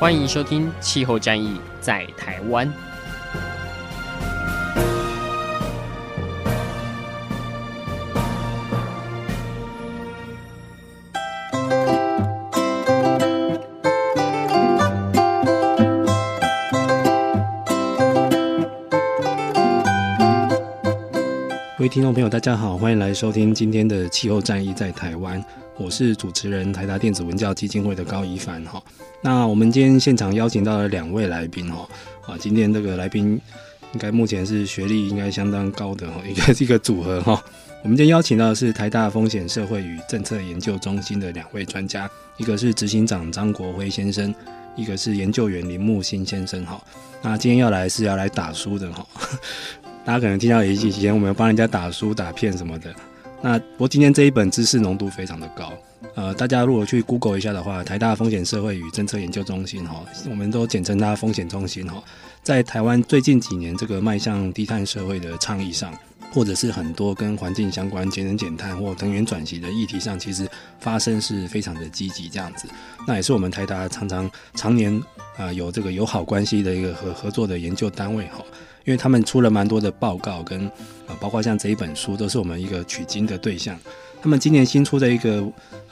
欢迎收听《气候战役在台湾》。各位听众朋友，大家好，欢迎来收听今天的《气候战役在台湾》，我是主持人台达电子文教基金会的高一帆哈。那我们今天现场邀请到了两位来宾哈啊，今天这个来宾应该目前是学历应该相当高的哈，一个一个组合哈。我们今天邀请到的是台大风险社会与政策研究中心的两位专家，一个是执行长张国辉先生，一个是研究员林木新先生哈。那今天要来是要来打书的哈。大家可能听到以前我们帮人家打书、打片什么的。那不过今天这一本知识浓度非常的高。呃，大家如果去 Google 一下的话，台大风险社会与政策研究中心哈，我们都简称它风险中心哈，在台湾最近几年这个迈向低碳社会的倡议上，或者是很多跟环境相关、节能减碳或能源转型的议题上，其实发生是非常的积极这样子。那也是我们台大常常常年啊、有这个友好关系的一个合合作的研究单位哈。因为他们出了蛮多的报告跟，跟呃，包括像这一本书，都是我们一个取经的对象。他们今年新出的一个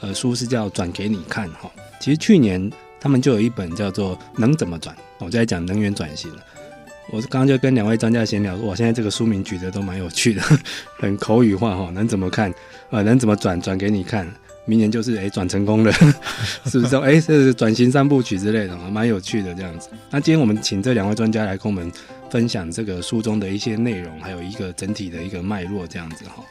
呃书是叫《转给你看》哈。其实去年他们就有一本叫做《能怎么转》，我就在讲能源转型了。我刚刚就跟两位专家闲聊，我，现在这个书名取得都蛮有趣的，很口语化哈。能怎么看？呃，能怎么转？转给你看。明年就是哎转成功了，是不是说哎这是转型三部曲之类的，蛮有趣的这样子。那今天我们请这两位专家来跟我们分享这个书中的一些内容，还有一个整体的一个脉络这样子哈。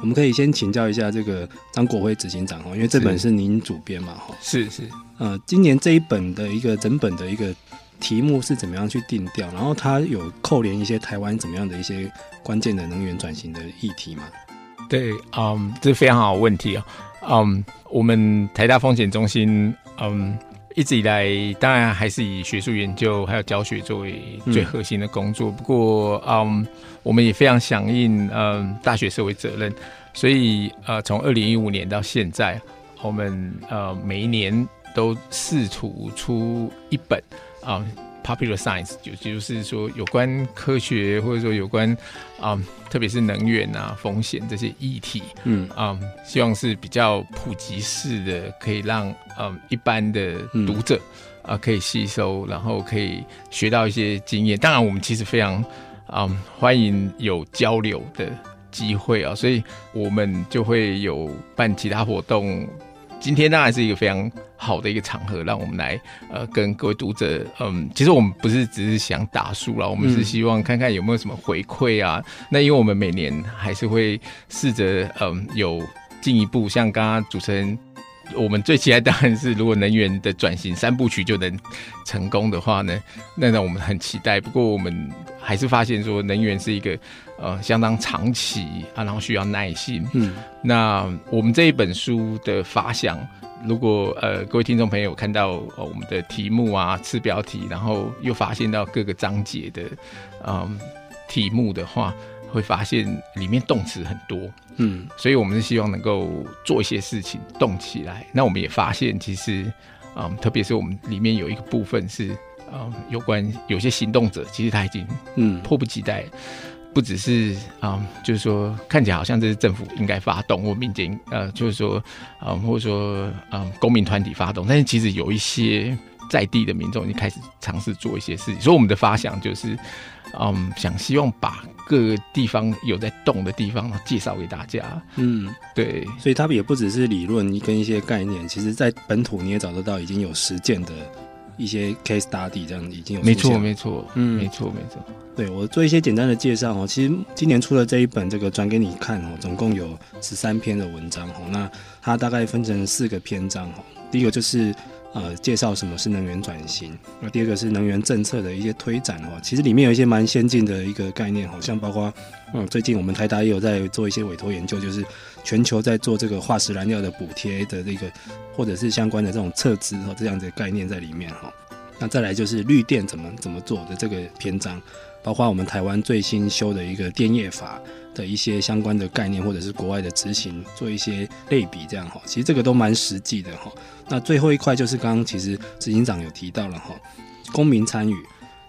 我们可以先请教一下这个张国辉执行长哈，因为这本是您主编嘛哈。是是。呃，今年这一本的一个整本的一个题目是怎么样去定调？然后它有扣连一些台湾怎么样的一些关键的能源转型的议题吗？对，嗯，这是非常好的问题啊。嗯，um, 我们台大风险中心，嗯、um,，一直以来当然还是以学术研究还有教学作为最核心的工作。不过，嗯、我们也非常响应，嗯，大学社会责任。所以，呃，从二零一五年到现在，我们呃每一年都试图出一本啊。Popular Science 就就是说有关科学或者说有关啊、嗯，特别是能源啊风险这些议题，嗯啊、嗯，希望是比较普及式的，可以让嗯一般的读者啊、可以吸收，然后可以学到一些经验。当然，我们其实非常啊、嗯、欢迎有交流的机会啊，所以我们就会有办其他活动。今天当然是一个非常好的一个场合，让我们来呃跟各位读者，嗯，其实我们不是只是想打书了，我们是希望看看有没有什么回馈啊。嗯、那因为我们每年还是会试着嗯有进一步，像刚刚主持人，我们最期待当然是如果能源的转型三部曲就能成功的话呢，那让我们很期待。不过我们还是发现说能源是一个。呃，相当长期啊，然后需要耐心。嗯，那我们这一本书的发想，如果呃各位听众朋友看到呃我们的题目啊、次标题，然后又发现到各个章节的嗯、呃、题目的话，会发现里面动词很多。嗯，所以我们是希望能够做一些事情动起来。那我们也发现，其实啊、呃，特别是我们里面有一个部分是啊、呃，有关有些行动者，其实他已经嗯迫不及待。不只是啊、嗯，就是说看起来好像这是政府应该发动，或民间呃，就是说啊、嗯，或者说啊、嗯，公民团体发动，但是其实有一些在地的民众已经开始尝试做一些事情。所以我们的发想就是，嗯，想希望把各个地方有在动的地方介绍给大家。嗯，对，所以它也不只是理论跟一些概念，其实在本土你也找得到已经有实践的。一些 case study 这样已经有没错没错，嗯，没错没错。对，我做一些简单的介绍哦。其实今年出了这一本这个转给你看哦，总共有十三篇的文章哦。那它大概分成四个篇章哦。第一个就是呃介绍什么是能源转型。那第二个是能源政策的一些推展哦，其实里面有一些蛮先进的一个概念，好像包括嗯最近我们台达也有在做一些委托研究，就是全球在做这个化石燃料的补贴的这个或者是相关的这种撤资哦这样的概念在里面哈。那再来就是绿电怎么怎么做的这个篇章，包括我们台湾最新修的一个电业法的一些相关的概念，或者是国外的执行做一些类比，这样哈，其实这个都蛮实际的哈。那最后一块就是刚刚其实执行长有提到了哈，公民参与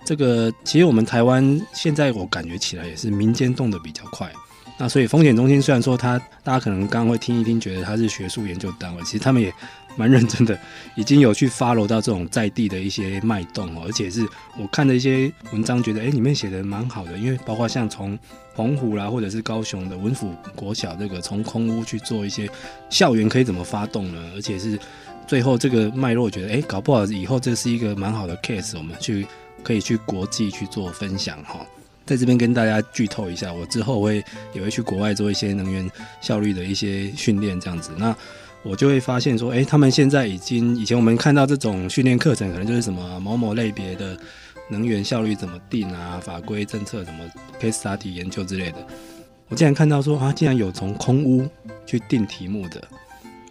这个，其实我们台湾现在我感觉起来也是民间动得比较快。那所以风险中心虽然说它大家可能刚刚会听一听，觉得它是学术研究单位，其实他们也。蛮认真的，已经有去 follow 到这种在地的一些脉动哦，而且是我看的一些文章，觉得哎，里面写的蛮好的，因为包括像从澎湖啦，或者是高雄的文府国小这个从空屋去做一些校园可以怎么发动呢？而且是最后这个脉络，我觉得哎，搞不好以后这是一个蛮好的 case，我们去可以去国际去做分享哈。在这边跟大家剧透一下，我之后会也会去国外做一些能源效率的一些训练，这样子那。我就会发现说，哎、他们现在已经，以前我们看到这种训练课程，可能就是什么某某类别的能源效率怎么定啊，法规政策怎么 case study 研究之类的。我竟然看到说，啊，竟然有从空污去定题目的，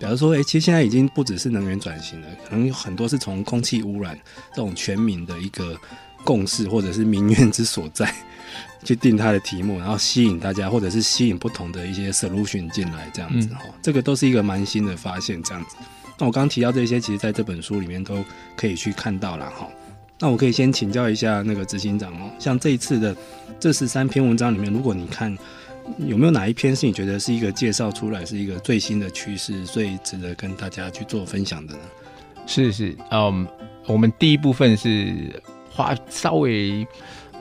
比如说，哎、其实现在已经不只是能源转型了，可能有很多是从空气污染这种全民的一个共识或者是民怨之所在。去定它的题目，然后吸引大家，或者是吸引不同的一些 solution 进来，这样子哈、嗯，这个都是一个蛮新的发现，这样子。那我刚刚提到这些，其实在这本书里面都可以去看到了哈。那我可以先请教一下那个执行长哦，像这一次的这十三篇文章里面，如果你看有没有哪一篇是你觉得是一个介绍出来是一个最新的趋势，最值得跟大家去做分享的呢？是是，嗯、um，我们第一部分是花稍微。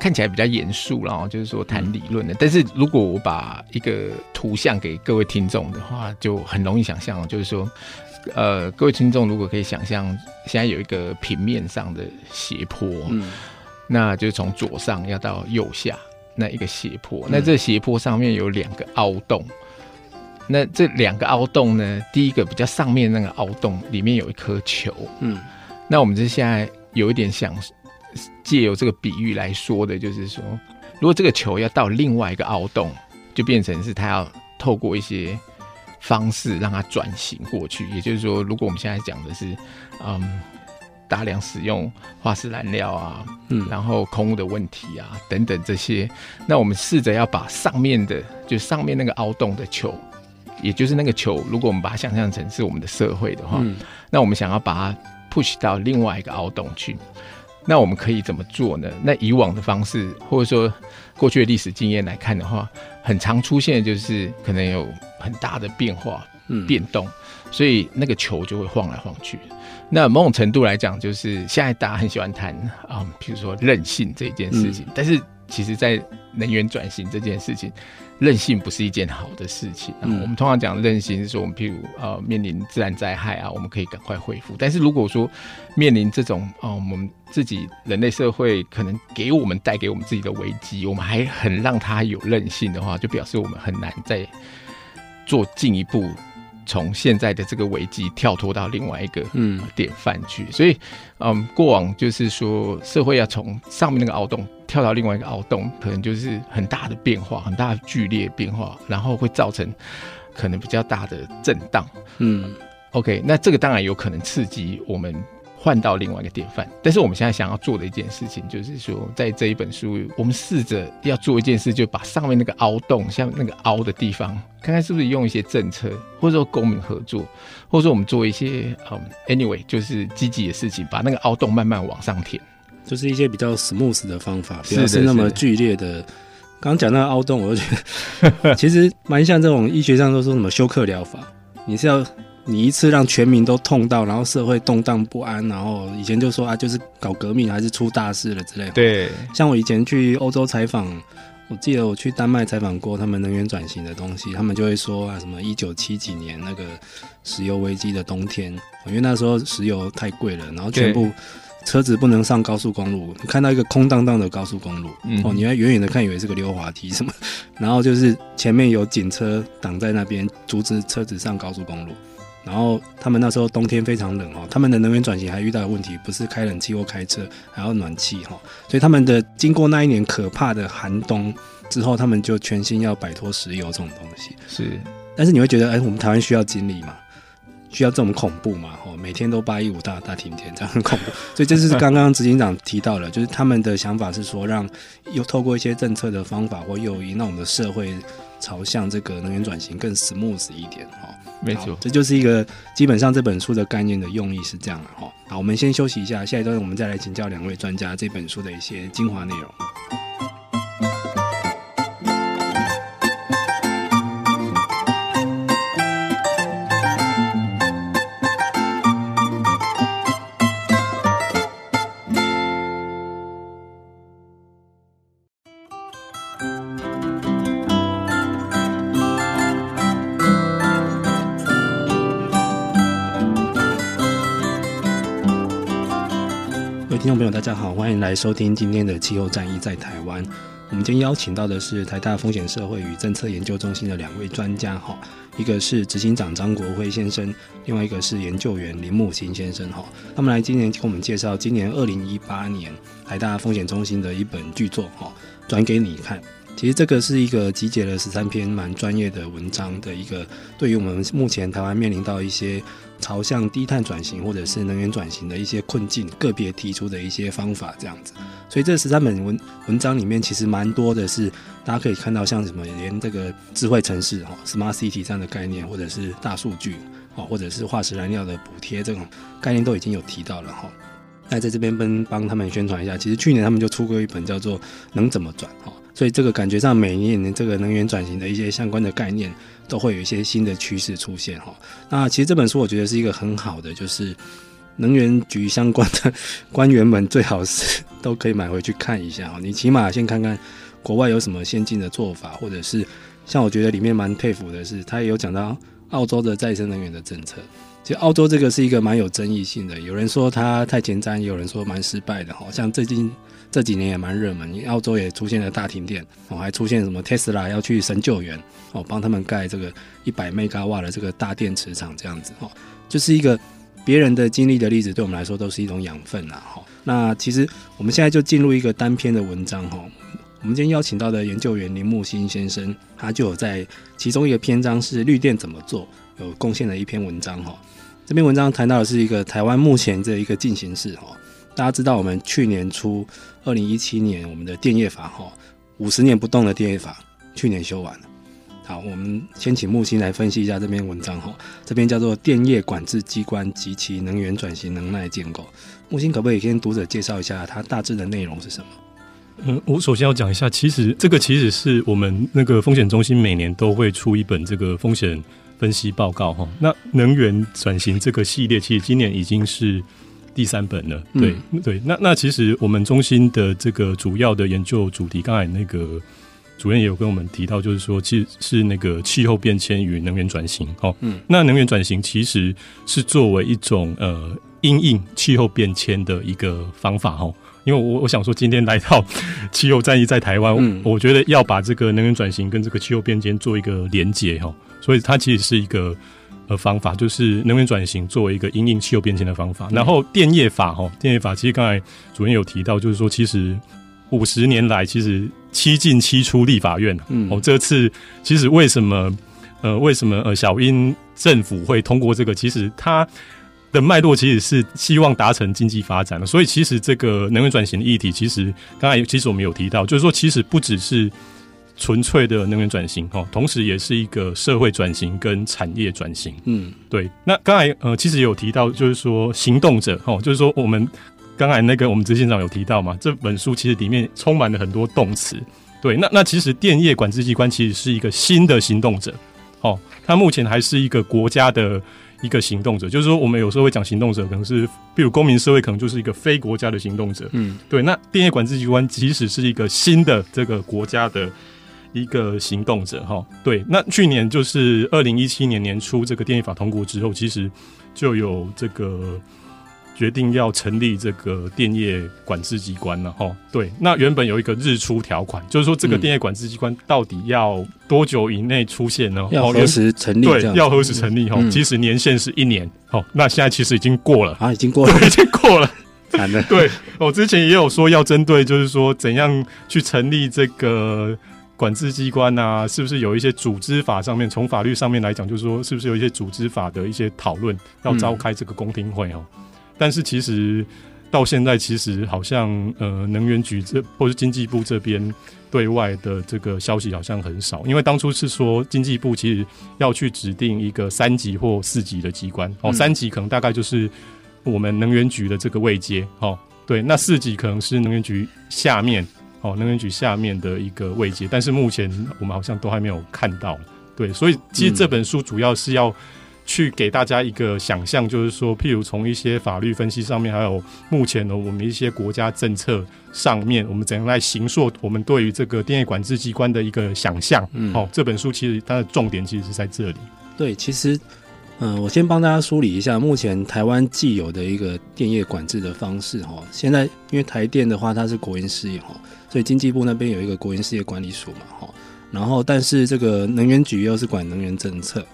看起来比较严肃，然后就是说谈理论的。但是如果我把一个图像给各位听众的话，就很容易想象，就是说，呃，各位听众如果可以想象，现在有一个平面上的斜坡，嗯，那就是从左上要到右下那一个斜坡，那这斜坡上面有两个凹洞，那这两个凹洞呢，第一个比较上面那个凹洞里面有一颗球，嗯，那我们就现在有一点想。借由这个比喻来说的，就是说，如果这个球要到另外一个凹洞，就变成是它要透过一些方式让它转型过去。也就是说，如果我们现在讲的是，嗯，大量使用化石燃料啊，嗯，然后空污的问题啊等等这些，那我们试着要把上面的，就上面那个凹洞的球，也就是那个球，如果我们把它想象成是我们的社会的话，嗯，那我们想要把它 push 到另外一个凹洞去。那我们可以怎么做呢？那以往的方式，或者说过去的历史经验来看的话，很常出现的就是可能有很大的变化、嗯、变动，所以那个球就会晃来晃去。那某种程度来讲，就是现在大家很喜欢谈啊，比如说任性这件事情，嗯、但是其实在能源转型这件事情。韧性不是一件好的事情啊。我们通常讲韧性是说，我们譬如呃面临自然灾害啊，我们可以赶快恢复。但是如果说面临这种啊，我们自己人类社会可能给我们带给我们自己的危机，我们还很让它有韧性的话，就表示我们很难再做进一步。从现在的这个危机跳脱到另外一个嗯典范去，所以嗯，过往就是说社会要从上面那个凹洞跳到另外一个凹洞，可能就是很大的变化，很大的剧烈变化，然后会造成可能比较大的震荡。嗯，OK，那这个当然有可能刺激我们。换到另外一个典范，但是我们现在想要做的一件事情，就是说，在这一本书，我们试着要做一件事，就把上面那个凹洞，像那个凹的地方，看看是不是用一些政策，或者说公民合作，或者说我们做一些嗯，anyway，就是积极的事情，把那个凹洞慢慢往上填，就是一些比较 smooth 的方法，不要是那么剧烈的。刚刚讲那个凹洞，我就觉得 其实蛮像这种医学上都说什么休克疗法，你是要。你一次让全民都痛到，然后社会动荡不安，然后以前就说啊，就是搞革命还是出大事了之类的。对，像我以前去欧洲采访，我记得我去丹麦采访过他们能源转型的东西，他们就会说啊，什么一九七几年那个石油危机的冬天，因为那时候石油太贵了，然后全部车子不能上高速公路，你看到一个空荡荡的高速公路，嗯、哦，你还远远的看以为是个溜滑梯什么，然后就是前面有警车挡在那边阻止车子上高速公路。然后他们那时候冬天非常冷哦，他们的能源转型还遇到的问题，不是开冷气或开车，还要暖气哈，所以他们的经过那一年可怕的寒冬之后，他们就全心要摆脱石油这种东西。是，但是你会觉得，哎，我们台湾需要经历吗？需要这么恐怖吗？哦，每天都八一五大大停电，这样很恐怖。所以这是刚刚执行长提到了，就是他们的想法是说，让又透过一些政策的方法或诱因，让我们的社会朝向这个能源转型更 smooth 一点哈。没错，这就是一个基本上这本书的概念的用意是这样的哈。好，我们先休息一下，下一段我们再来请教两位专家这本书的一些精华内容。大家好，欢迎来收听今天的气候战役在台湾。我们今天邀请到的是台大风险社会与政策研究中心的两位专家，哈，一个是执行长张国辉先生，另外一个是研究员林木兴先生，哈。他们来今年给我们介绍今年二零一八年台大风险中心的一本巨作，哈，转给你看。其实这个是一个集结了十三篇蛮专业的文章的一个，对于我们目前台湾面临到一些朝向低碳转型或者是能源转型的一些困境，个别提出的一些方法这样子。所以这十三本文文章里面，其实蛮多的是大家可以看到，像什么连这个智慧城市哈 （smart city） 这样的概念，或者是大数据啊，或者是化石燃料的补贴这种概念都已经有提到了哈。那在这边帮帮他们宣传一下，其实去年他们就出过一本叫做《能怎么转》哈。所以这个感觉上，每年这个能源转型的一些相关的概念，都会有一些新的趋势出现哈。那其实这本书我觉得是一个很好的，就是 能源局相关的官员们最好是都可以买回去看一下哈。你起码先看看国外有什么先进的做法，或者是像我觉得里面蛮佩服的是，他也有讲到澳洲的再生能源的政策。其实澳洲这个是一个蛮有争议性的，有人说它太前瞻，有人说蛮失败的哈。像最近。这几年也蛮热门，澳洲也出现了大停电，哦，还出现什么特斯拉要去神救援，哦，帮他们盖这个一百 megawatt 的这个大电池厂，这样子，哦，就是一个别人的经历的例子，对我们来说都是一种养分呐，哈。那其实我们现在就进入一个单篇的文章，哈。我们今天邀请到的研究员林木兴先生，他就有在其中一个篇章是绿电怎么做，有贡献了一篇文章，哈。这篇文章谈到的是一个台湾目前这一个进行式，哈。大家知道，我们去年初，二零一七年，我们的电业法哈，五十年不动的电业法，去年修完了。好，我们先请木星来分析一下这篇文章哈。这边叫做《电业管制机关及其能源转型能耐建构》。木星可不可以先读者介绍一下它大致的内容是什么？嗯，我首先要讲一下，其实这个其实是我们那个风险中心每年都会出一本这个风险分析报告哈。那能源转型这个系列，其实今年已经是。第三本了，对、嗯、对，那那其实我们中心的这个主要的研究主题，刚才那个主任也有跟我们提到，就是说，其实是那个气候变迁与能源转型，哦，嗯，那能源转型其实是作为一种呃因应气候变迁的一个方法，哦，因为我我想说，今天来到气候战役在台湾，嗯、我觉得要把这个能源转型跟这个气候变迁做一个连结，哈，所以它其实是一个。呃，方法就是能源转型作为一个因应气候变迁的方法。然后电业法哈，电业法其实刚才主任有提到，就是说其实五十年来其实七进七出立法院，嗯，哦，这次其实为什么呃为什么呃小英政府会通过这个？其实它的脉络其实是希望达成经济发展的。所以其实这个能源转型的议题，其实刚才其实我们有提到，就是说其实不只是。纯粹的能源转型哈，同时也是一个社会转型跟产业转型。嗯，对。那刚才呃，其实也有提到，就是说行动者哈，就是说我们刚才那个我们执行长有提到嘛，这本书其实里面充满了很多动词。对，那那其实电业管制机关其实是一个新的行动者。哦，它目前还是一个国家的一个行动者，就是说我们有时候会讲行动者，可能是比如公民社会，可能就是一个非国家的行动者。嗯，对。那电业管制机关即使是一个新的这个国家的。一个行动者哈，对，那去年就是二零一七年年初这个电业法通过之后，其实就有这个决定要成立这个电业管制机关了哈。对，那原本有一个日出条款，就是说这个电业管制机关到底要多久以内出现呢？要何时成立？对，要何时成立？哈、嗯，即使年限是一年，好，那现在其实已经过了啊，已经过了，已经过了。惨了。对，我之前也有说要针对，就是说怎样去成立这个管制机关啊？是不是有一些组织法上面，从法律上面来讲，就是说是不是有一些组织法的一些讨论，要召开这个公听会哦？嗯但是其实到现在，其实好像呃，能源局这或是经济部这边对外的这个消息好像很少。因为当初是说经济部其实要去指定一个三级或四级的机关哦，三级可能大概就是我们能源局的这个位阶哦，对，那四级可能是能源局下面哦，能源局下面的一个位阶。但是目前我们好像都还没有看到，对，所以其实这本书主要是要。去给大家一个想象，就是说，譬如从一些法律分析上面，还有目前呢，我们一些国家政策上面，我们怎样来形塑我们对于这个电业管制机关的一个想象。嗯，好，这本书其实它的重点其实是在这里。对，其实，嗯、我先帮大家梳理一下目前台湾既有的一个电业管制的方式。哈，现在因为台电的话，它是国营事业，哈，所以经济部那边有一个国营事业管理署嘛，哈，然后但是这个能源局又是管能源政策。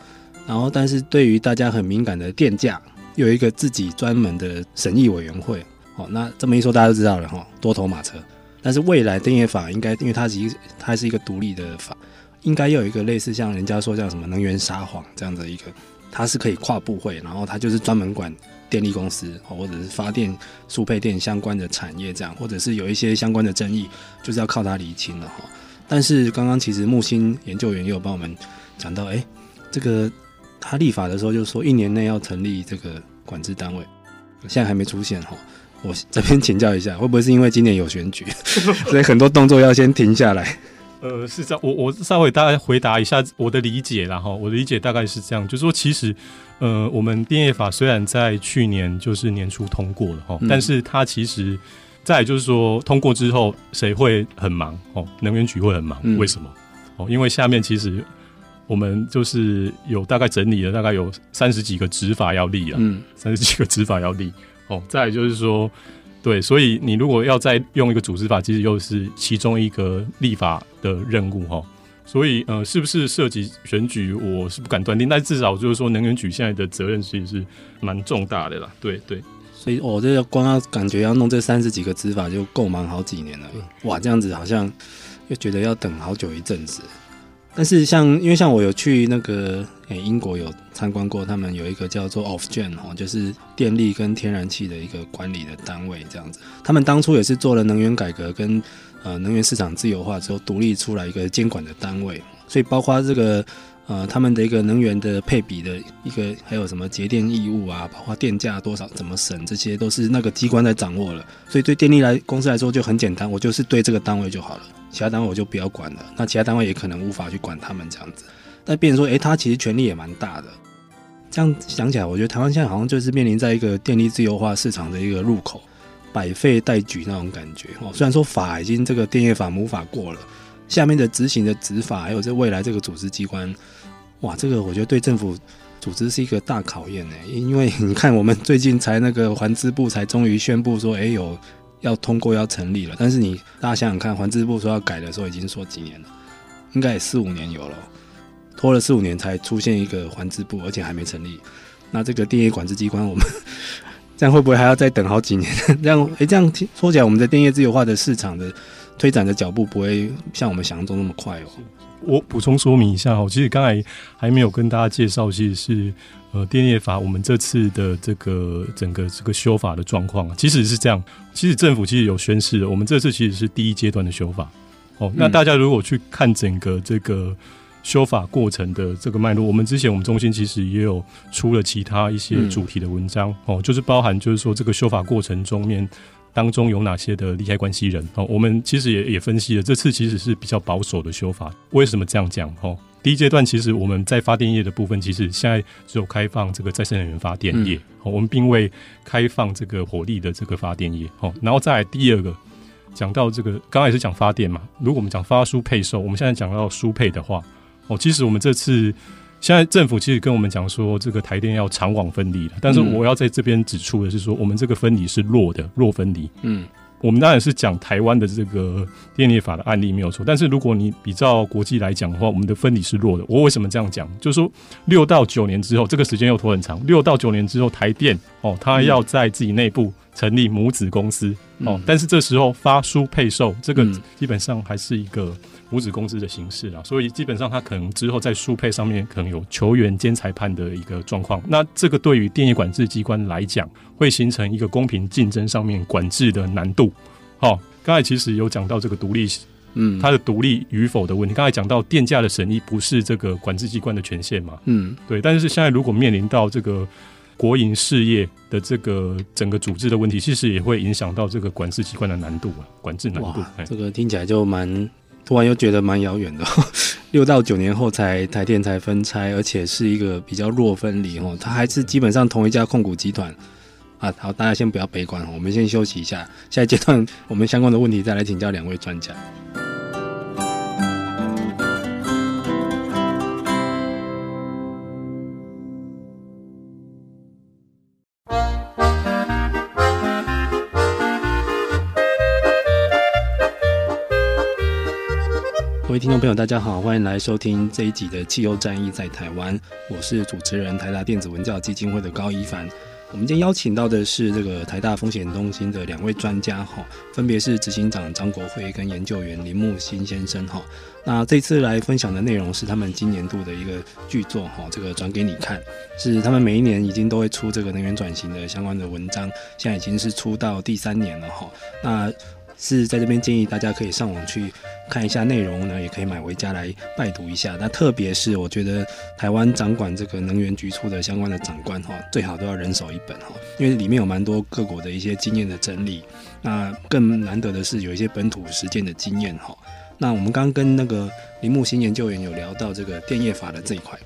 然后，但是对于大家很敏感的电价，有一个自己专门的审议委员会。哦，那这么一说，大家都知道了哈，多头马车。但是未来电业法应该，因为它是一它是一个独立的法，应该有一个类似像人家说叫什么能源撒谎这样的一个，它是可以跨部会，然后它就是专门管电力公司或者是发电、输配电相关的产业这样，或者是有一些相关的争议，就是要靠它厘清了哈。但是刚刚其实木星研究员也有帮我们讲到，哎，这个。他立法的时候就说一年内要成立这个管制单位，现在还没出现哈。我这边请教一下，会不会是因为今年有选举，所以很多动作要先停下来？呃，是这样，我我稍微大概回答一下我的理解啦哈。我的理解大概是这样，就是说其实呃，我们电业法虽然在去年就是年初通过了哈，嗯、但是它其实再就是说通过之后谁会很忙哦？能源局会很忙，嗯、为什么？哦，因为下面其实。我们就是有大概整理了，大概有三十几个执法要立啊，嗯，三十几个执法要立哦。再来就是说，对，所以你如果要再用一个组织法，其实又是其中一个立法的任务哈。所以呃，是不是涉及选举，我是不敢断定，但至少就是说，能源局现在的责任其实是蛮重大的啦。对对，所以我这个光要感觉要弄这三十几个执法就够忙好几年了。哇，这样子好像又觉得要等好久一阵子。但是像，因为像我有去那个诶英国有参观过，他们有一个叫做 Ofgem 哦，就是电力跟天然气的一个管理的单位这样子。他们当初也是做了能源改革跟呃能源市场自由化之后，独立出来一个监管的单位。所以包括这个呃他们的一个能源的配比的一个，还有什么节电义务啊，包括电价多少怎么省，这些都是那个机关在掌握了。所以对电力来公司来说就很简单，我就是对这个单位就好了。其他单位我就不要管了，那其他单位也可能无法去管他们这样子。但变成说，诶、他其实权力也蛮大的。这样想起来，我觉得台湾现在好像就是面临在一个电力自由化市场的一个入口，百废待举那种感觉。哦，虽然说法已经这个电业法母法过了，下面的执行的执法，还有这未来这个组织机关，哇，这个我觉得对政府组织是一个大考验呢。因为你看，我们最近才那个环资部才终于宣布说，诶、有。要通过要成立了，但是你大家想想看，环资部说要改的时候已经说几年了，应该也四五年有了，拖了四五年才出现一个环资部，而且还没成立。那这个电业管制机关，我们 这样会不会还要再等好几年？这样诶、这样听说起来，我们的电业自由化的市场的推展的脚步不会像我们想象中那么快哦。我补充说明一下哦，其实刚才还没有跟大家介绍，其实是。呃，电业法我们这次的这个整个这个修法的状况，其实是这样。其实政府其实有宣示的，我们这次其实是第一阶段的修法。哦，那大家如果去看整个这个修法过程的这个脉络，我们之前我们中心其实也有出了其他一些主题的文章，哦，就是包含就是说这个修法过程中面当中有哪些的利害关系人。哦，我们其实也也分析了，这次其实是比较保守的修法。为什么这样讲？哦。第一阶段，其实我们在发电业的部分，其实现在只有开放这个再生能源发电业，嗯、我们并未开放这个火力的这个发电业。哦，然后再来第二个，讲到这个，刚刚也是讲发电嘛。如果我们讲发输配售，我们现在讲到输配的话，哦，其实我们这次现在政府其实跟我们讲说，这个台电要长网分离了，但是我要在这边指出的是说，我们这个分离是弱的，弱分离。嗯。我们当然是讲台湾的这个电力法的案例没有错，但是如果你比照国际来讲的话，我们的分离是弱的。我为什么这样讲？就是说六到九年之后，这个时间又拖很长。六到九年之后，台电哦，它要在自己内部成立母子公司哦，但是这时候发书配售，这个基本上还是一个。母子公司的形式啊，所以基本上他可能之后在输配上面可能有球员兼裁判的一个状况。那这个对于电业管制机关来讲，会形成一个公平竞争上面管制的难度。好、哦，刚才其实有讲到这个独立，嗯，它的独立与否的问题。刚才讲到电价的审议不是这个管制机关的权限嘛，嗯，对。但是现在如果面临到这个国营事业的这个整个组织的问题，其实也会影响到这个管制机关的难度啊，管制难度。这个听起来就蛮。突然又觉得蛮遥远的，六到九年后才台电才分拆，而且是一个比较弱分离哦，它还是基本上同一家控股集团啊。好，大家先不要悲观，我们先休息一下，下一阶段我们相关的问题再来请教两位专家。听众朋友，大家好，欢迎来收听这一集的《汽油战役在台湾》，我是主持人台达电子文教基金会的高一凡。我们今天邀请到的是这个台大风险中心的两位专家哈，分别是执行长张国辉跟研究员林木兴先生哈。那这次来分享的内容是他们今年度的一个巨作哈，这个转给你看，是他们每一年已经都会出这个能源转型的相关的文章，现在已经是出到第三年了哈。那是在这边建议大家可以上网去看一下内容呢，也可以买回家来拜读一下。那特别是我觉得台湾掌管这个能源局处的相关的长官哈，最好都要人手一本哈，因为里面有蛮多各国的一些经验的整理。那更难得的是有一些本土实践的经验哈。那我们刚跟那个林木新研究员有聊到这个电业法的这一块，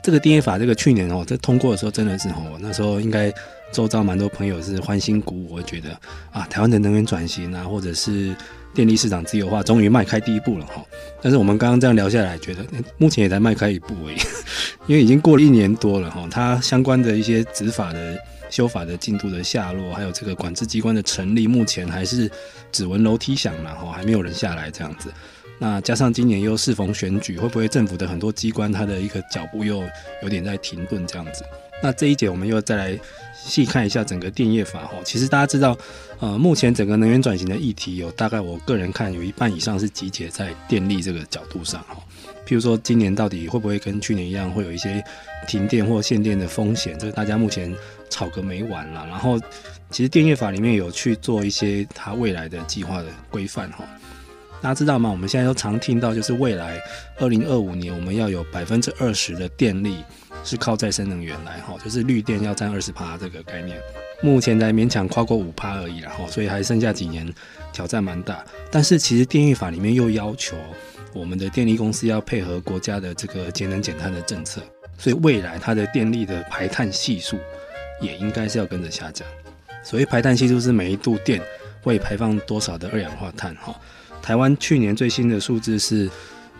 这个电业法这个去年哦，在通过的时候真的是哦，那时候应该。周遭蛮多朋友是欢欣鼓舞，我觉得啊，台湾的能源转型啊，或者是电力市场自由化，终于迈开第一步了哈。但是我们刚刚这样聊下来，觉得目前也才迈开一步而已，因为已经过了一年多了哈。它相关的一些执法的修法的进度的下落，还有这个管制机关的成立，目前还是只闻楼梯响嘛哈，还没有人下来这样子。那加上今年又适逢选举，会不会政府的很多机关它的一个脚步又有点在停顿这样子？那这一节我们又再来。细看一下整个电业法哈，其实大家知道，呃，目前整个能源转型的议题有大概我个人看有一半以上是集结在电力这个角度上哈。譬如说今年到底会不会跟去年一样会有一些停电或限电的风险，这个大家目前吵个没完了。然后其实电业法里面有去做一些它未来的计划的规范哈。大家知道吗？我们现在都常听到就是未来二零二五年我们要有百分之二十的电力。是靠再生能源来哈，就是绿电要占二十趴这个概念，目前才勉强跨过五趴而已然后，所以还剩下几年挑战蛮大。但是其实电力法里面又要求我们的电力公司要配合国家的这个节能减碳的政策，所以未来它的电力的排碳系数也应该是要跟着下降。所谓排碳系数是每一度电会排放多少的二氧化碳哈。台湾去年最新的数字是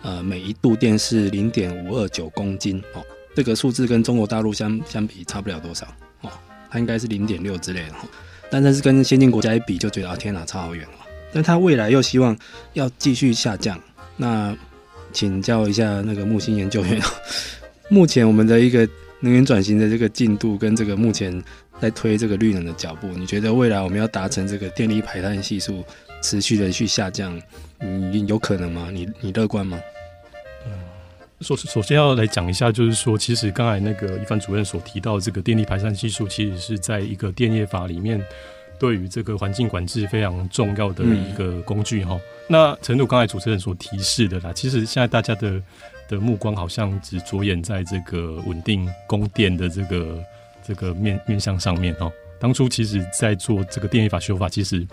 呃每一度电是零点五二九公斤哦。这个数字跟中国大陆相相比差不了多少哦，它应该是零点六之类的哈，但是跟先进国家一比就觉得啊天哪，差好远哦。但它未来又希望要继续下降，那请教一下那个木星研究员，目前我们的一个能源转型的这个进度跟这个目前在推这个绿能的脚步，你觉得未来我们要达成这个电力排碳系数持续的去下降，你有可能吗？你你乐观吗？首首先要来讲一下，就是说，其实刚才那个一帆主任所提到这个电力排碳系数，其实是在一个电业法里面，对于这个环境管制非常重要的一个工具哈、那诚如刚才主持人所提示的啦，其实现在大家的的目光好像只着眼在这个稳定供电的这个这个面面向上面哈。当初其实在做这个电业法修法，其实。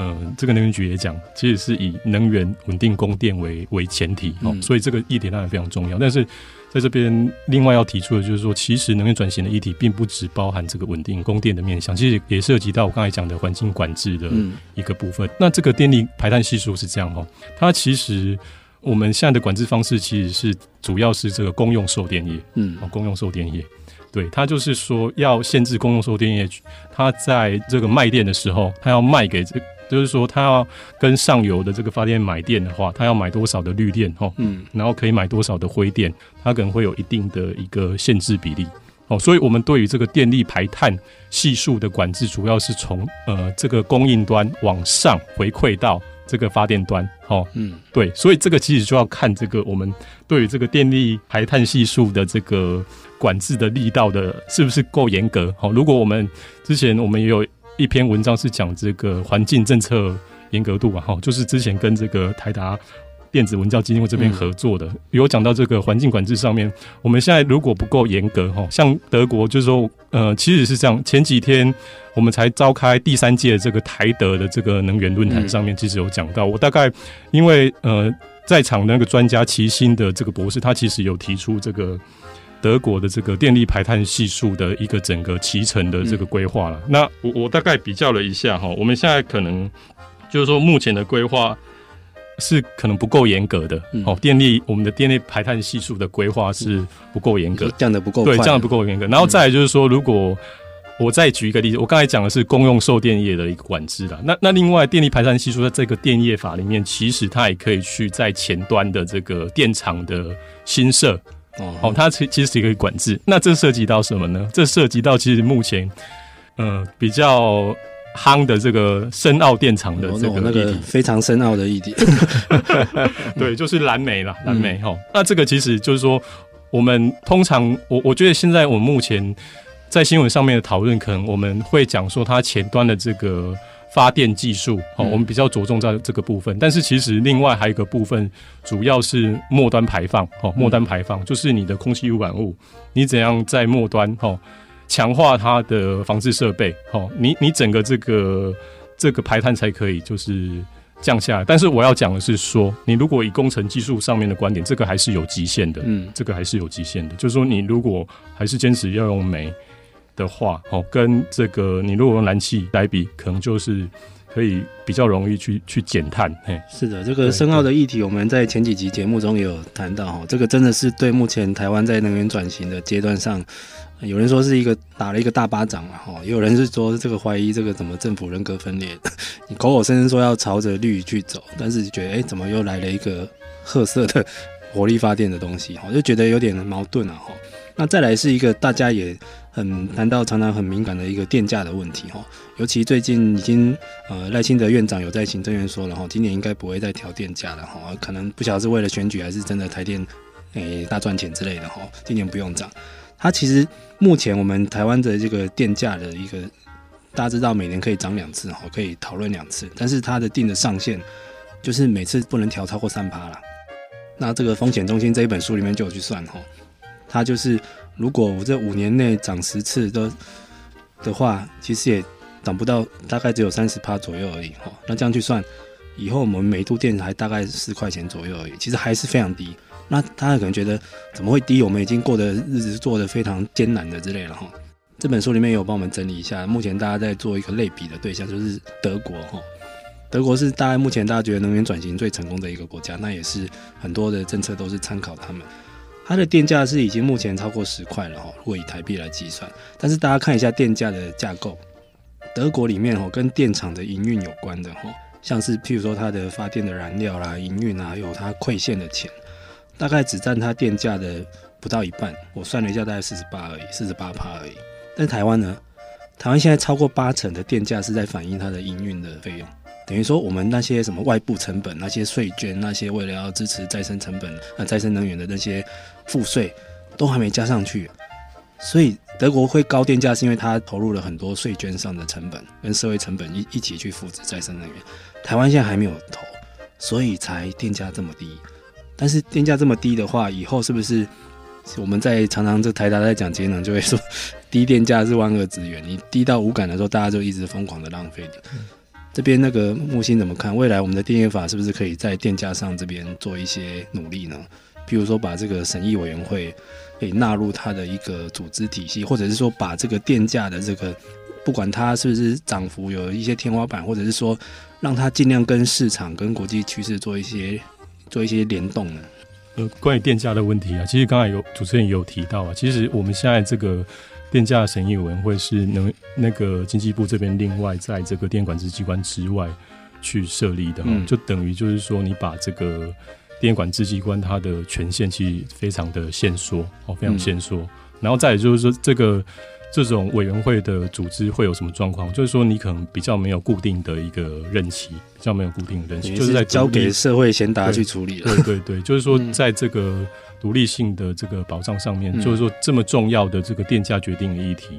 呃，这个能源局也讲，其实是以能源稳定供电为为前提哦、嗯，所以这个议题当然非常重要。但是在这边另外要提出的就是说，其实能源转型的议题并不只包含这个稳定供电的面向，其实也涉及到我刚才讲的环境管制的一个部分。嗯、那这个电力排碳系数是这样哦，它其实我们现在的管制方式其实是主要是这个公用售电业，嗯，哦公用售电业，对，它就是说要限制公用售电业，它在这个卖电的时候，它要卖给这，就是说他要跟上游的这个发电买电的话，他要买多少的绿电哦，嗯，然后可以买多少的灰电，它可能会有一定的一个限制比例哦，所以我们对于这个电力排碳系数的管制，主要是从呃这个供应端往上回馈到。这个发电端，哦，嗯，对，所以这个其实就要看这个我们对于这个电力排碳系数的这个管制的力道的是不是够严格，好，如果我们之前我们也有一篇文章是讲这个环境政策严格度啊，哈，就是之前跟这个台达。电子文教基金会这边合作的，有讲到这个环境管制上面，我们现在如果不够严格哈，像德国就是说，呃，其实是这样，前几天我们才召开第三届这个台德的这个能源论坛上面，其实有讲到，我大概因为呃在场的那个专家齐心的这个博士，他其实有提出这个德国的这个电力排碳系数的一个整个期程的这个规划了。那我我大概比较了一下哈，我们现在可能就是说目前的规划。是可能不够严格的，嗯、哦，电力我们的电力排碳系数的规划是不够严格，降的不够，对，降得不够严格。然后再来就是说，如果我再举一个例子，我刚才讲的是公用售电业的一个管制啦。那那另外电力排碳系数在这个电业法里面，其实它也可以去在前端的这个电厂的新设，哦，哦，它其其实是一个管制。那这涉及到什么呢？这涉及到其实目前，嗯、呃，比较。夯的这个深澳电厂的这个议题，非常深奥的议题，对，就是蓝莓啦，蓝莓哈。那这个其实就是说，我们通常我我觉得现在我们目前在新闻上面的讨论，可能我们会讲说它前端的这个发电技术，好，我们比较着重在这个部分。但是其实另外还有一个部分，主要是末端排放，哦，末端排放就是你的空气污染物，你怎样在末端，哦。强化它的防治设备，哦，你你整个这个这个排碳才可以就是降下来。但是我要讲的是说，你如果以工程技术上面的观点，这个还是有极限的，嗯，这个还是有极限的。就是说，你如果还是坚持要用煤的话，哦，跟这个你如果用燃气来比，可能就是可以比较容易去去减碳。嘿，是的，这个深奥的议题，我们在前几集节目中也有谈到，哈，这个真的是对目前台湾在能源转型的阶段上。有人说是一个打了一个大巴掌嘛，哈，也有人是说这个怀疑这个怎么政府人格分裂，你口口声声说要朝着绿去走，但是觉得哎、怎么又来了一个褐色的火力发电的东西，我，就觉得有点矛盾啊，哈。那再来是一个大家也很谈到常常很敏感的一个电价的问题，哈，尤其最近已经呃赖清德院长有在行政院说了，哈，今年应该不会再调电价了，哈，可能不晓得是为了选举还是真的台电诶、大赚钱之类的，哈，今年不用涨。它其实目前我们台湾的这个电价的一个，大家知道每年可以涨两次哈，可以讨论两次，但是它的定的上限就是每次不能调超过三趴了。那这个风险中心这一本书里面就有去算哈，它就是如果我这五年内涨十次的的话，其实也涨不到，大概只有三十趴左右而已哈。那这样去算，以后我们每度电还大概四块钱左右而已，其实还是非常低。那大家可能觉得怎么会低？我们已经过的日子过得非常艰难的之类了哈。这本书里面有帮我们整理一下，目前大家在做一个类比的对象就是德国哈。德国是大概目前大家觉得能源转型最成功的一个国家，那也是很多的政策都是参考他们。它的电价是已经目前超过十块了哈，如果以台币来计算。但是大家看一下电价的架构，德国里面哦跟电厂的营运有关的哈，像是譬如说它的发电的燃料啦、营运啊，有它馈线的钱。大概只占它电价的不到一半，我算了一下，大概四十八而已，四十八趴而已。但台湾呢？台湾现在超过八成的电价是在反映它的营运的费用，等于说我们那些什么外部成本、那些税捐、那些为了要支持再生成本、呃再生能源的那些赋税，都还没加上去。所以德国会高电价，是因为它投入了很多税捐上的成本跟社会成本一一起去扶持再生能源。台湾现在还没有投，所以才电价这么低。但是电价这么低的话，以后是不是我们在常常这台达在讲节能，就会说 低电价是万恶之源。你低到无感的时候，大家就一直疯狂的浪费。这边那个木星怎么看？未来我们的电业法是不是可以在电价上这边做一些努力呢？譬如说把这个审议委员会可以纳入它的一个组织体系，或者是说把这个电价的这个不管它是不是涨幅有一些天花板，或者是说让它尽量跟市场跟国际趋势做一些。做一些联动呢？呃，关于电价的问题啊，其实刚才有主持人也有提到啊，其实我们现在这个电价审议委员会是能那个经济部这边另外在这个电管制机关之外去设立的，嗯，就等于就是说你把这个电管制机关它的权限其实非常的限缩哦，非常限缩，嗯，然后再也就是说这个。这种委员会的组织会有什么状况？就是说，你可能比较没有固定的一个任期，比较没有固定的任期，就是在交给社会贤达去处理了。对对对，就是说，在这个独立性的这个保障上面，嗯、就是说，这么重要的这个电价决定的议题，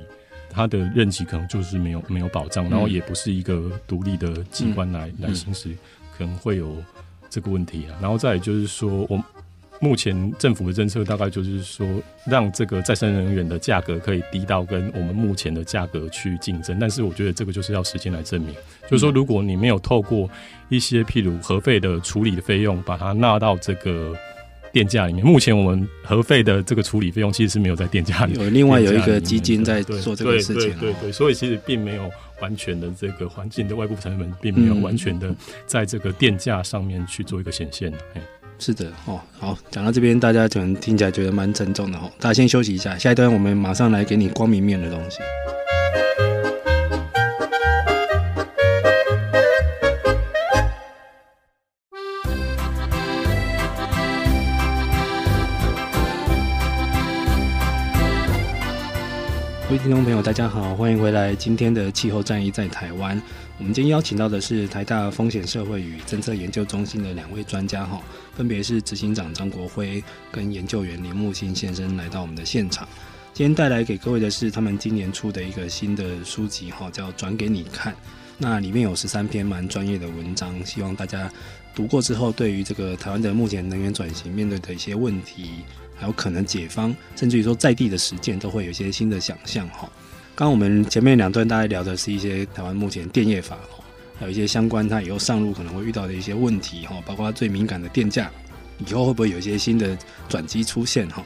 它的任期可能就是没有没有保障，然后也不是一个独立的机关来、嗯、来行使，可能会有这个问题啊。然后再就是说，我。目前政府的政策大概就是说，让这个再生能源的价格可以低到跟我们目前的价格去竞争。但是我觉得这个就是要时间来证明。就是说，如果你没有透过一些譬如核废的处理的费用，把它纳到这个电价里面，目前我们核废的这个处理费用其实是没有在电价里面。有另外有一个基金在做这个事情。对对所以其实并没有完全的这个环境的外部成本，并没有完全的在这个电价上面去做一个显现。是的哦，好，讲到这边，大家可能听起来觉得蛮沉重的哦。大家先休息一下，下一段我们马上来给你光明面的东西。听众朋友，大家好，欢迎回来。今天的气候战役在台湾，我们今天邀请到的是台大风险社会与政策研究中心的两位专家哈。分别是执行长张国辉跟研究员林木星先生来到我们的现场。今天带来给各位的是他们今年出的一个新的书籍，哈，叫《转给你看》。那里面有十三篇蛮专业的文章，希望大家读过之后，对于这个台湾的目前能源转型面对的一些问题，还有可能解方，甚至于说在地的实践，都会有一些新的想象，哈。刚我们前面两段大概聊的是一些台湾目前电业法哈。还有一些相关，它以后上路可能会遇到的一些问题哈，包括它最敏感的电价，以后会不会有一些新的转机出现哈？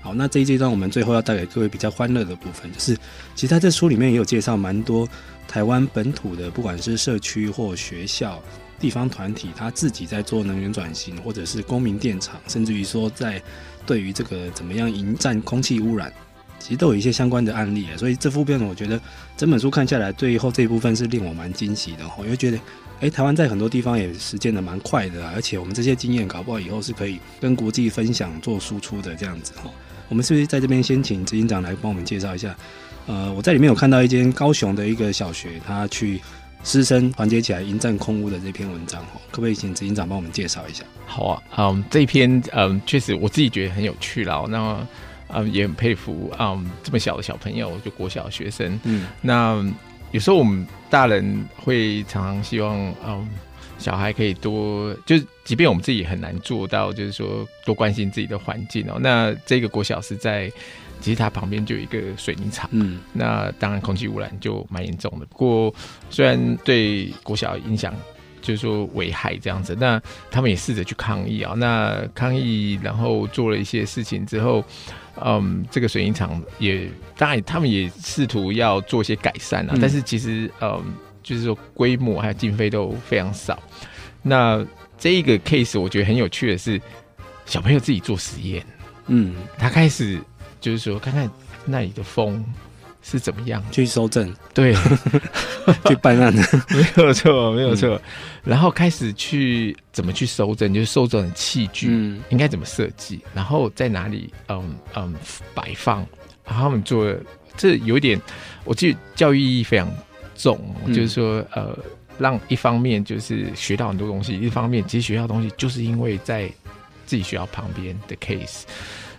好，那这一阶段我们最后要带给各位比较欢乐的部分，就是其实在这书里面也有介绍蛮多台湾本土的，不管是社区或学校、地方团体，他自己在做能源转型，或者是公民电厂，甚至于说在对于这个怎么样迎战空气污染。其实都有一些相关的案例啊，所以这部分我觉得整本书看下来，最后这一部分是令我蛮惊喜的。我就觉得，哎，台湾在很多地方也实践的蛮快的，而且我们这些经验搞不好以后是可以跟国际分享、做输出的这样子哈。我们是不是在这边先请执行长来帮我们介绍一下？呃，我在里面有看到一间高雄的一个小学，他去师生团结起来迎战空屋的这篇文章，可不可以请执行长帮我们介绍一下？好啊，嗯，这一篇嗯，确实我自己觉得很有趣啦。那嗯，也很佩服嗯，这么小的小朋友，就国小学生。嗯，那有时候我们大人会常常希望，嗯，小孩可以多，就是即便我们自己很难做到，就是说多关心自己的环境哦。那这个国小是在，其实它旁边就有一个水泥厂。嗯，那当然空气污染就蛮严重的。不过虽然对国小影响就是说危害这样子，那他们也试着去抗议啊。那抗议，然后做了一些事情之后。嗯，这个水泥厂也当然，他们也试图要做一些改善啊，嗯、但是其实，嗯，就是说规模还有经费都非常少。那这一个 case 我觉得很有趣的是，小朋友自己做实验，嗯，他开始就是说看看那里的风。是怎么样去收证？对，去办案的，没有错，没有错。嗯、然后开始去怎么去收证，就是收证的器具，嗯，应该怎么设计，然后在哪里，嗯嗯，摆放。然后他们做这有点，我记得教育意义非常重，嗯、就是说，呃，让一方面就是学到很多东西，一方面其实学到东西就是因为在自己学校旁边的 case，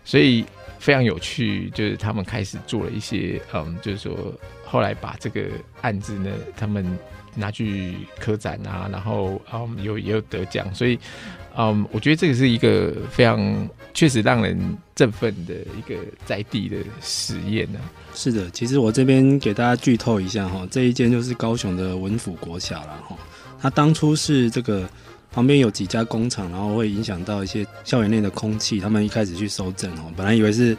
所以。非常有趣，就是他们开始做了一些，嗯，就是说后来把这个案子呢，他们拿去科展啊，然后嗯，有也有得奖，所以嗯，我觉得这个是一个非常确实让人振奋的一个在地的实验呢、啊。是的，其实我这边给大家剧透一下哈，这一间就是高雄的文府国小了哈，它当初是这个。旁边有几家工厂，然后会影响到一些校园内的空气。他们一开始去搜证哦，本来以为是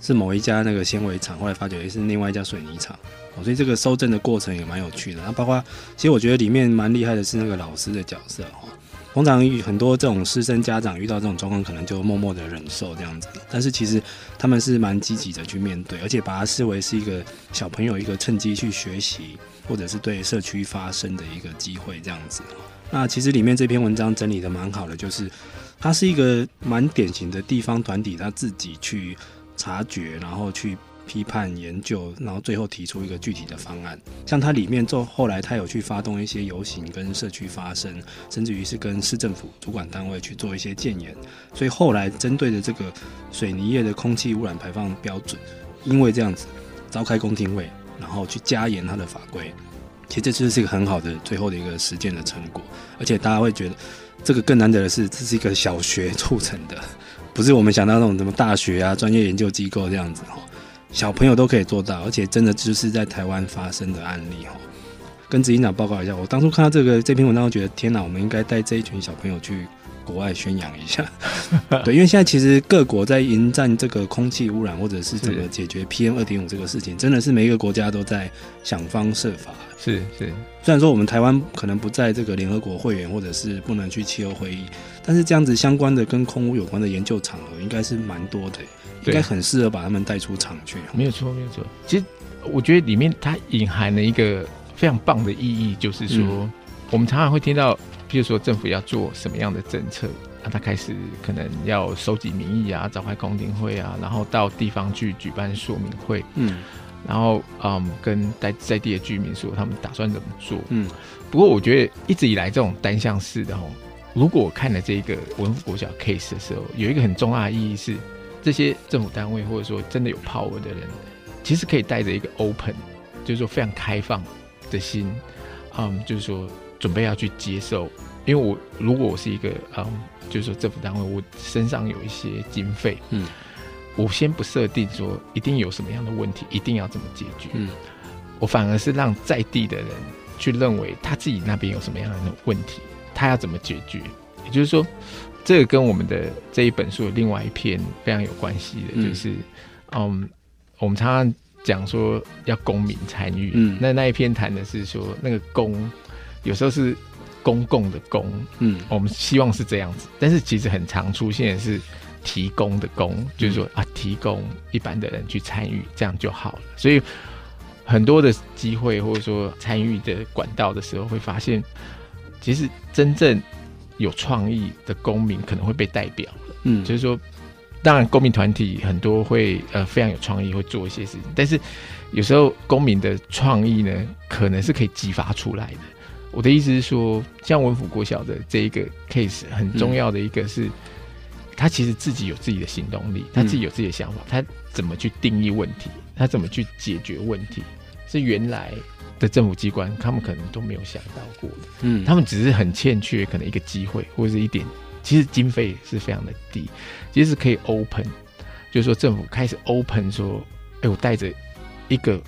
是某一家那个纤维厂，后来发觉也是另外一家水泥厂哦，所以这个搜证的过程也蛮有趣的。那包括其实我觉得里面蛮厉害的是那个老师的角色哈，通常很多这种师生家长遇到这种状况，可能就默默的忍受这样子。但是其实他们是蛮积极的去面对，而且把它视为是一个小朋友一个趁机去学习，或者是对社区发声的一个机会这样子。那其实里面这篇文章整理的蛮好的，就是它是一个蛮典型的地方团体，他自己去察觉，然后去。批判研究，然后最后提出一个具体的方案。像它里面做后来，他有去发动一些游行，跟社区发声，甚至于是跟市政府主管单位去做一些建言。所以后来针对的这个水泥业的空气污染排放标准，因为这样子召开公听会，然后去加严它的法规。其实这就是一个很好的最后的一个实践的成果。而且大家会觉得，这个更难得的是，这是一个小学促成的，不是我们想到那种什么大学啊、专业研究机构这样子哦。小朋友都可以做到，而且真的就是在台湾发生的案例哦。跟执行长报告一下，我当初看到这个这篇文章，我觉得天哪，我们应该带这一群小朋友去国外宣扬一下。对，因为现在其实各国在迎战这个空气污染，或者是这个解决 PM 二点五这个事情，真的是每一个国家都在想方设法。是是，虽然说我们台湾可能不在这个联合国会员，或者是不能去气候会议，但是这样子相关的跟空污有关的研究场合，应该是蛮多的。应该很适合把他们带出场去。没有错，没有错。其实我觉得里面它隐含了一个非常棒的意义，就是说，嗯、我们常常会听到，譬如说政府要做什么样的政策，那他开始可能要收集民意啊，召开公听会啊，然后到地方去举办说明会，嗯，然后嗯，跟在在地的居民说他们打算怎么做，嗯。不过我觉得一直以来这种单向式的哦，如果我看了这个文府国小 case 的时候，有一个很重要的意义是。这些政府单位或者说真的有 power 的人，其实可以带着一个 open，就是说非常开放的心，嗯，就是说准备要去接受。因为我如果我是一个嗯，就是说政府单位，我身上有一些经费，嗯，我先不设定说一定有什么样的问题，一定要怎么解决，嗯，我反而是让在地的人去认为他自己那边有什么样的问题，他要怎么解决，也就是说。这个跟我们的这一本书的另外一篇非常有关系的，嗯、就是，嗯，我们常常讲说要公民参与，嗯，那那一篇谈的是说那个公，有时候是公共的公，嗯，我们希望是这样子，但是其实很常出现的是提供的供，就是说啊，提供一般的人去参与，这样就好了。所以很多的机会或者说参与的管道的时候，会发现其实真正。有创意的公民可能会被代表，嗯，就是说，当然公民团体很多会呃非常有创意，会做一些事情，但是有时候公民的创意呢，可能是可以激发出来的。我的意思是说，像文府国小的这一个 case，很重要的一个是，嗯、他其实自己有自己的行动力，他自己有自己的想法，嗯、他怎么去定义问题，他怎么去解决问题，是原来。的政府机关，他们可能都没有想到过的，嗯，他们只是很欠缺可能一个机会或者是一点，其实经费是非常的低，其实是可以 open，就是说政府开始 open 说，哎、欸，我带着一个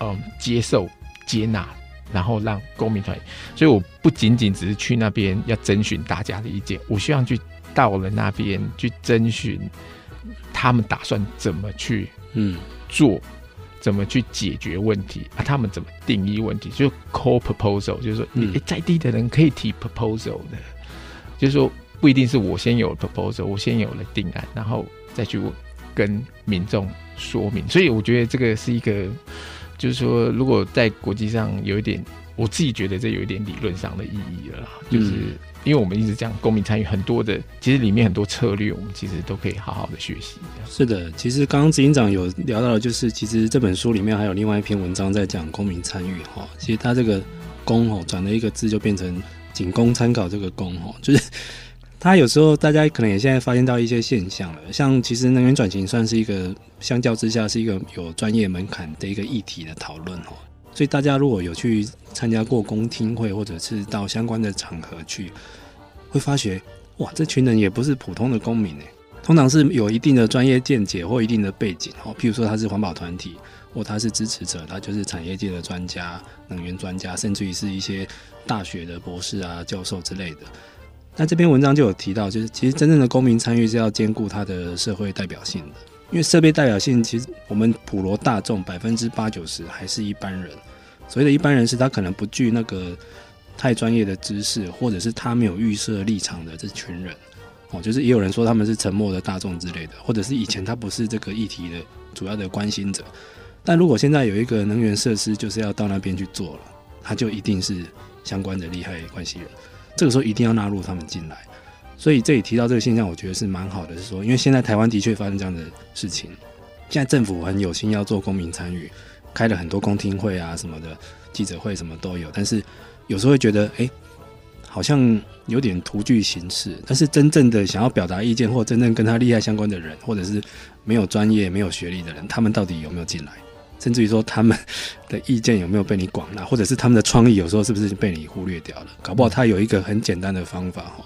嗯接受接纳，然后让公民团，所以我不仅仅只是去那边要征询大家的意见，我希望去到了那边去征询他们打算怎么去嗯做。怎么去解决问题啊？他们怎么定义问题？就 call proposal，就是说，你在地的人可以提 proposal 的，嗯、就是说不一定是我先有了 proposal，我先有了定案，然后再去跟民众说明。所以我觉得这个是一个，就是说，如果在国际上有一点，我自己觉得这有一点理论上的意义了，就是。嗯因为我们一直讲公民参与，很多的其实里面很多策略，我们其实都可以好好的学习。是的，其实刚刚执行长有聊到的，就是其实这本书里面还有另外一篇文章在讲公民参与哈。其实他这个“公”哦，转了一个字就变成仅供参考。这个“公”哦，就是他有时候大家可能也现在发现到一些现象了，像其实能源转型算是一个相较之下是一个有专业门槛的一个议题的讨论哦。所以大家如果有去参加过公听会，或者是到相关的场合去，会发觉哇，这群人也不是普通的公民诶，通常是有一定的专业见解或一定的背景哦。譬如说他是环保团体，或他是支持者，他就是产业界的专家、能源专家，甚至于是一些大学的博士啊、教授之类的。那这篇文章就有提到，就是其实真正的公民参与是要兼顾他的社会代表性的。因为设备代表性，其实我们普罗大众百分之八九十还是一般人。所谓的一般人是他可能不具那个太专业的知识，或者是他没有预设立场的这群人，哦，就是也有人说他们是沉默的大众之类的，或者是以前他不是这个议题的主要的关心者。但如果现在有一个能源设施就是要到那边去做了，他就一定是相关的利害关系人，这个时候一定要纳入他们进来。所以这里提到这个现象，我觉得是蛮好的，是说因为现在台湾的确发生这样的事情，现在政府很有心要做公民参与，开了很多公听会啊什么的，记者会什么都有，但是。有时候会觉得，哎，好像有点徒具形式。但是真正的想要表达意见，或真正跟他利害相关的人，或者是没有专业、没有学历的人，他们到底有没有进来？甚至于说，他们的意见有没有被你广纳，或者是他们的创意，有时候是不是被你忽略掉了？搞不好他有一个很简单的方法，哈，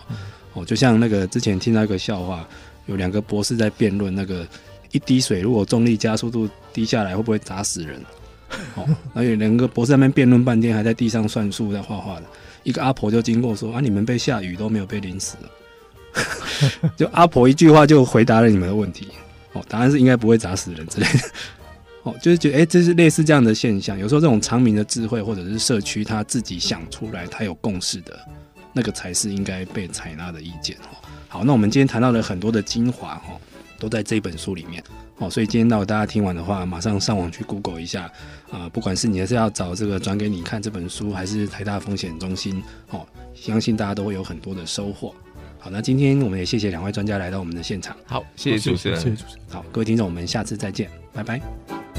哦，就像那个之前听到一个笑话，有两个博士在辩论，那个一滴水如果重力加速度滴下来，会不会砸死人？哦，而且两个博士在那边辩论半天，还在地上算数，在画画的。一个阿婆就经过说：“啊，你们被下雨都没有被淋死了。”就阿婆一句话就回答了你们的问题。哦，答案是应该不会砸死人之类的。哦，就是觉得哎、欸，这是类似这样的现象。有时候这种长民的智慧，或者是社区他自己想出来，他有共识的，那个才是应该被采纳的意见。哦，好，那我们今天谈到了很多的精华，哈。都在这本书里面哦，所以今天到大家听完的话，马上上网去 Google 一下啊、呃，不管是你还是要找这个转给你看这本书，还是台大风险中心哦，相信大家都会有很多的收获。好，那今天我们也谢谢两位专家来到我们的现场。好，谢谢主持人，谢谢主持人。好，各位听众，我们下次再见，拜拜。